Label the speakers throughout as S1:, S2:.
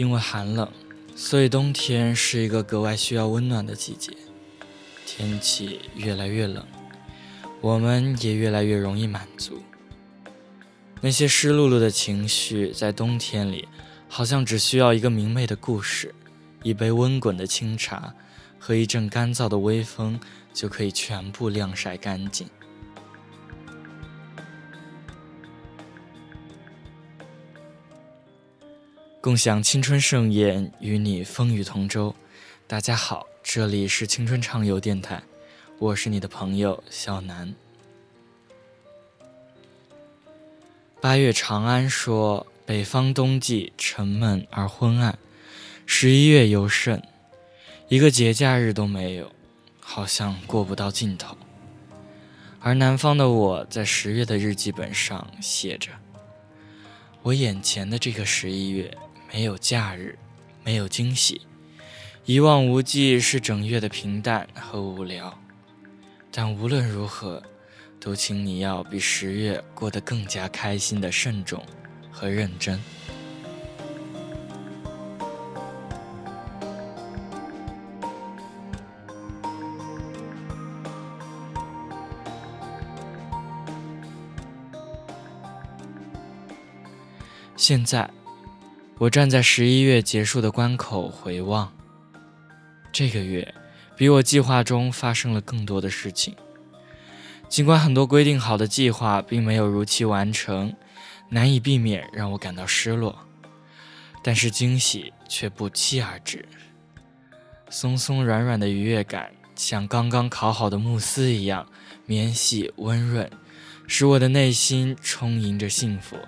S1: 因为寒冷，所以冬天是一个格外需要温暖的季节。天气越来越冷，我们也越来越容易满足。那些湿漉漉的情绪，在冬天里，好像只需要一个明媚的故事，一杯温滚的清茶，和一阵干燥的微风，就可以全部晾晒干净。共享青春盛宴，与你风雨同舟。大家好，这里是青春畅游电台，我是你的朋友小南。八月长安说：“北方冬季沉闷而昏暗，十一月尤甚，一个节假日都没有，好像过不到尽头。”而南方的我在十月的日记本上写着：“我眼前的这个十一月。”没有假日，没有惊喜，一望无际是整月的平淡和无聊。但无论如何，都请你要比十月过得更加开心的慎重和认真。现在。我站在十一月结束的关口回望，这个月比我计划中发生了更多的事情。尽管很多规定好的计划并没有如期完成，难以避免让我感到失落，但是惊喜却不期而至。松松软软的愉悦感，像刚刚烤好的慕斯一样绵细温润，使我的内心充盈着幸福。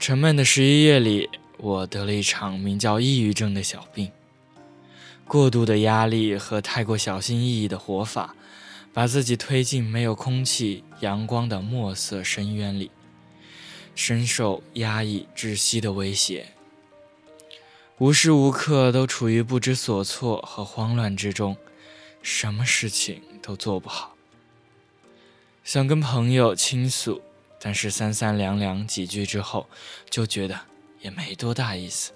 S1: 沉闷的十一月里，我得了一场名叫抑郁症的小病。过度的压力和太过小心翼翼的活法，把自己推进没有空气、阳光的墨色深渊里，深受压抑窒息的威胁。无时无刻都处于不知所措和慌乱之中，什么事情都做不好。想跟朋友倾诉。但是三三两两几句之后，就觉得也没多大意思。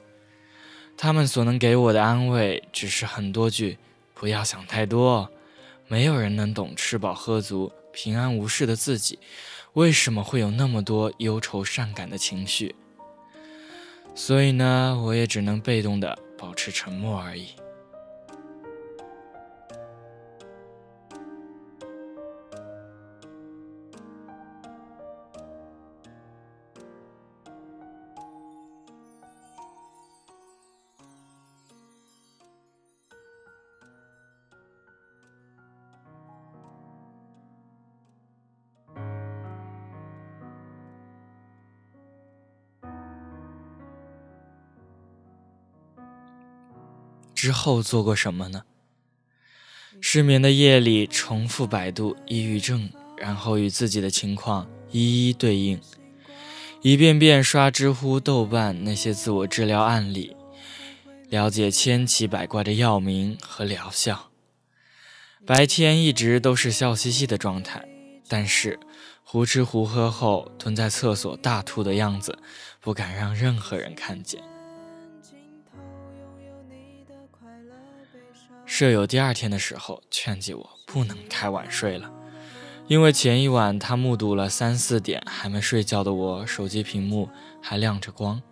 S1: 他们所能给我的安慰，只是很多句“不要想太多”。没有人能懂吃饱喝足、平安无事的自己，为什么会有那么多忧愁善感的情绪。所以呢，我也只能被动的保持沉默而已。之后做过什么呢？失眠的夜里重复百度抑郁症，然后与自己的情况一一对应，一遍遍刷知乎、豆瓣那些自我治疗案例，了解千奇百怪的药名和疗效。白天一直都是笑嘻嘻的状态，但是胡吃胡喝后蹲在厕所大吐的样子，不敢让任何人看见。舍友第二天的时候劝诫我不能太晚睡了，因为前一晚他目睹了三四点还没睡觉的我，手机屏幕还亮着光。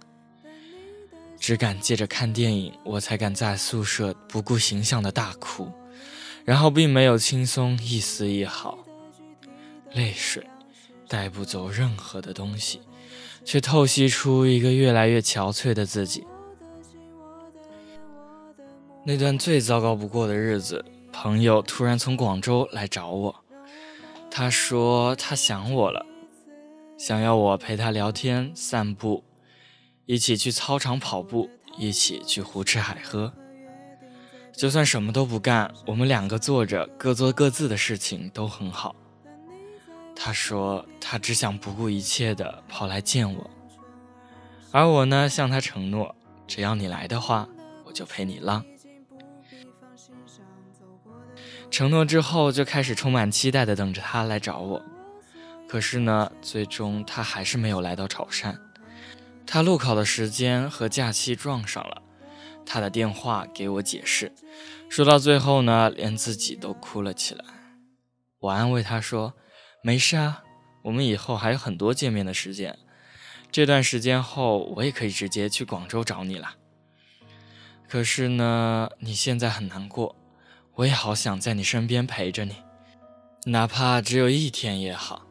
S1: 只敢借着看电影，我才敢在宿舍不顾形象的大哭，然后并没有轻松一丝一毫。泪水带不走任何的东西，却透析出一个越来越憔悴的自己。那段最糟糕不过的日子，朋友突然从广州来找我。他说他想我了，想要我陪他聊天、散步，一起去操场跑步，一起去胡吃海喝。就算什么都不干，我们两个坐着各做各自的事情都很好。他说他只想不顾一切的跑来见我，而我呢，向他承诺，只要你来的话，我就陪你浪。承诺之后就开始充满期待的等着他来找我。可是呢，最终他还是没有来到潮汕。他路考的时间和假期撞上了，他的电话给我解释，说到最后呢，连自己都哭了起来。我安慰他说：“没事啊，我们以后还有很多见面的时间。这段时间后，我也可以直接去广州找你了。可是呢，你现在很难过，我也好想在你身边陪着你，哪怕只有一天也好。”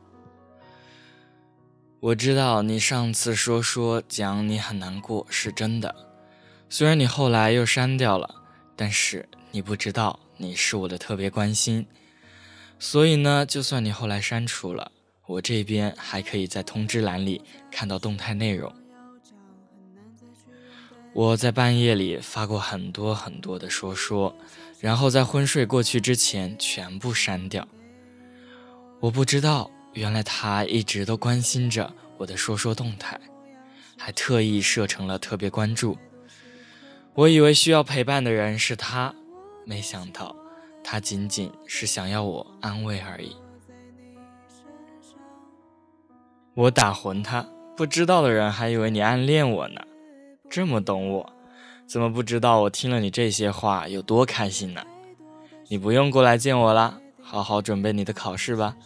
S1: 我知道你上次说说讲你很难过是真的，虽然你后来又删掉了，但是你不知道你是我的特别关心，所以呢，就算你后来删除了，我这边还可以在通知栏里看到动态内容。我在半夜里发过很多很多的说说，然后在昏睡过去之前全部删掉。我不知道。原来他一直都关心着我的说说动态，还特意设成了特别关注。我以为需要陪伴的人是他，没想到他仅仅是想要我安慰而已。我打混他，不知道的人还以为你暗恋我呢。这么懂我，怎么不知道我听了你这些话有多开心呢？你不用过来见我了，好好准备你的考试吧。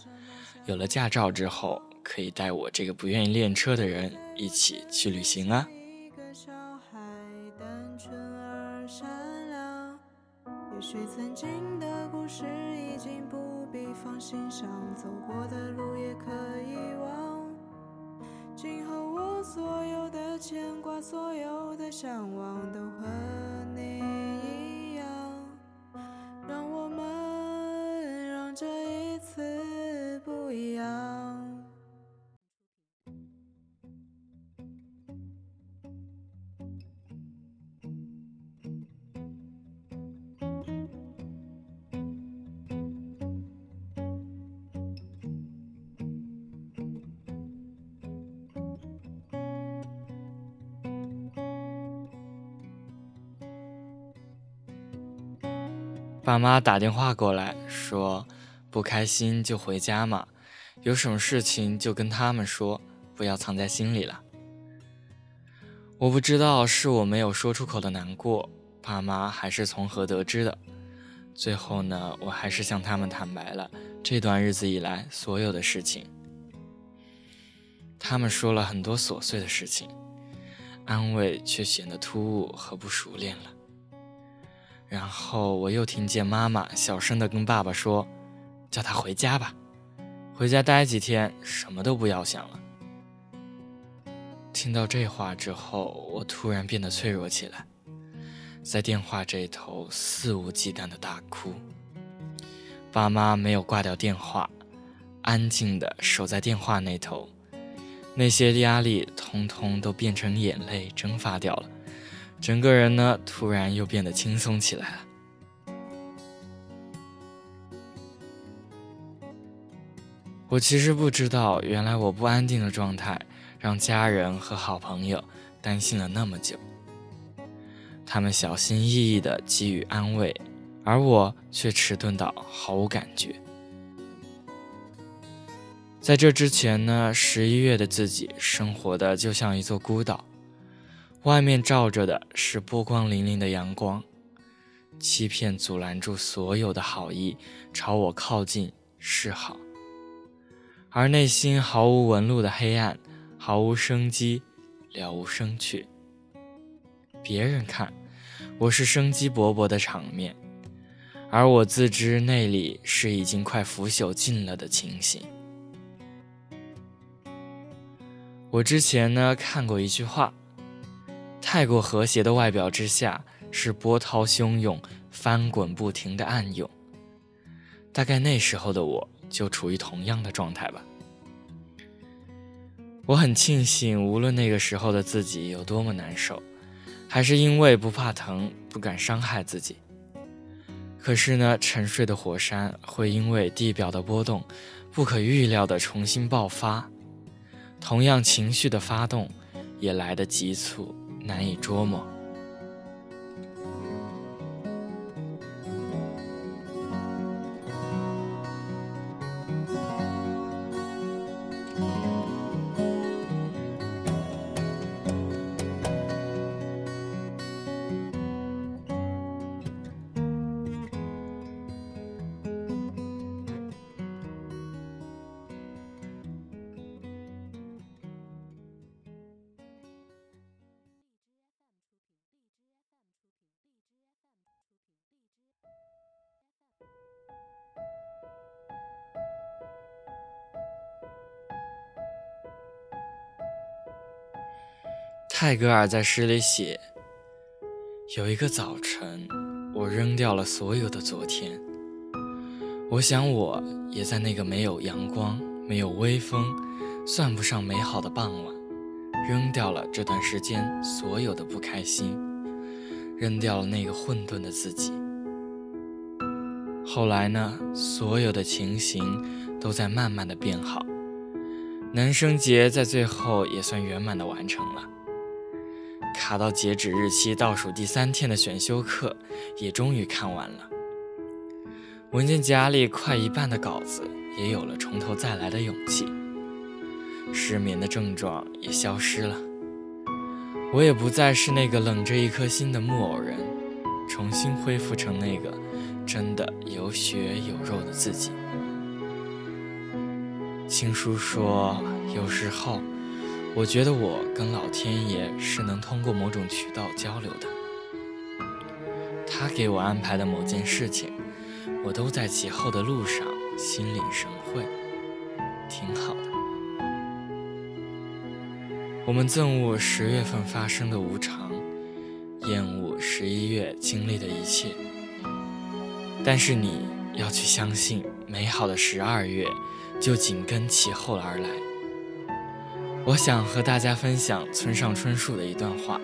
S1: 有了驾照之后，可以带我这个不愿意练车的人一起去旅行啊！也许曾经的故事已经不必放心上，走过的路也可以忘。今后我所有的牵挂，所有的向往，爸妈打电话过来说。不开心就回家嘛，有什么事情就跟他们说，不要藏在心里了。我不知道是我没有说出口的难过，爸妈还是从何得知的。最后呢，我还是向他们坦白了这段日子以来所有的事情。他们说了很多琐碎的事情，安慰却显得突兀和不熟练了。然后我又听见妈妈小声地跟爸爸说。叫他回家吧，回家待几天，什么都不要想了。听到这话之后，我突然变得脆弱起来，在电话这头肆无忌惮的大哭。爸妈没有挂掉电话，安静的守在电话那头，那些压力通通都变成眼泪蒸发掉了，整个人呢，突然又变得轻松起来了。我其实不知道，原来我不安定的状态让家人和好朋友担心了那么久。他们小心翼翼地给予安慰，而我却迟钝到毫无感觉。在这之前呢，十一月的自己生活的就像一座孤岛，外面照着的是波光粼粼的阳光，欺骗阻拦住所有的好意朝我靠近示好。而内心毫无纹路的黑暗，毫无生机，了无生趣。别人看我是生机勃勃的场面，而我自知内里是已经快腐朽尽了的情形。我之前呢看过一句话：太过和谐的外表之下，是波涛汹涌、翻滚不停的暗涌。大概那时候的我。就处于同样的状态吧。我很庆幸，无论那个时候的自己有多么难受，还是因为不怕疼，不敢伤害自己。可是呢，沉睡的火山会因为地表的波动，不可预料的重新爆发。同样情绪的发动，也来得急促，难以捉摸。泰戈尔在诗里写：“有一个早晨，我扔掉了所有的昨天。我想，我也在那个没有阳光、没有微风、算不上美好的傍晚，扔掉了这段时间所有的不开心，扔掉了那个混沌的自己。后来呢？所有的情形都在慢慢的变好。”男生节在最后也算圆满的完成了，卡到截止日期倒数第三天的选修课也终于看完了，文件夹里快一半的稿子也有了从头再来的勇气，失眠的症状也消失了，我也不再是那个冷着一颗心的木偶人，重新恢复成那个真的有血有肉的自己。青叔说：“有时候，我觉得我跟老天爷是能通过某种渠道交流的。他给我安排的某件事情，我都在其后的路上心领神会，挺好的。我们憎恶十月份发生的无常，厌恶十一月经历的一切，但是你要去相信美好的十二月。”就紧跟其后而来。我想和大家分享村上春树的一段话，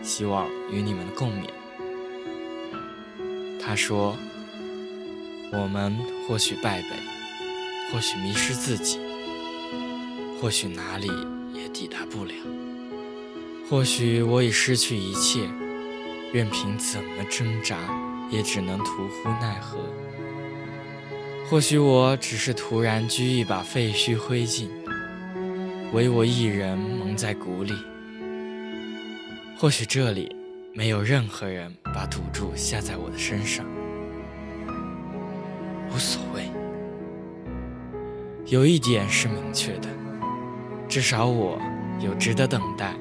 S1: 希望与你们共勉。他说：“我们或许败北，或许迷失自己，或许哪里也抵达不了，或许我已失去一切，任凭怎么挣扎，也只能徒呼奈何。”或许我只是突然掬一把废墟灰烬，唯我一人蒙在鼓里。或许这里没有任何人把赌注下在我的身上，无所谓。有一点是明确的，至少我有值得等待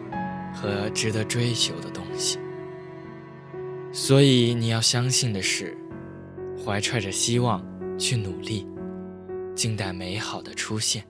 S1: 和值得追求的东西。所以你要相信的是，怀揣着希望。去努力，静待美好的出现。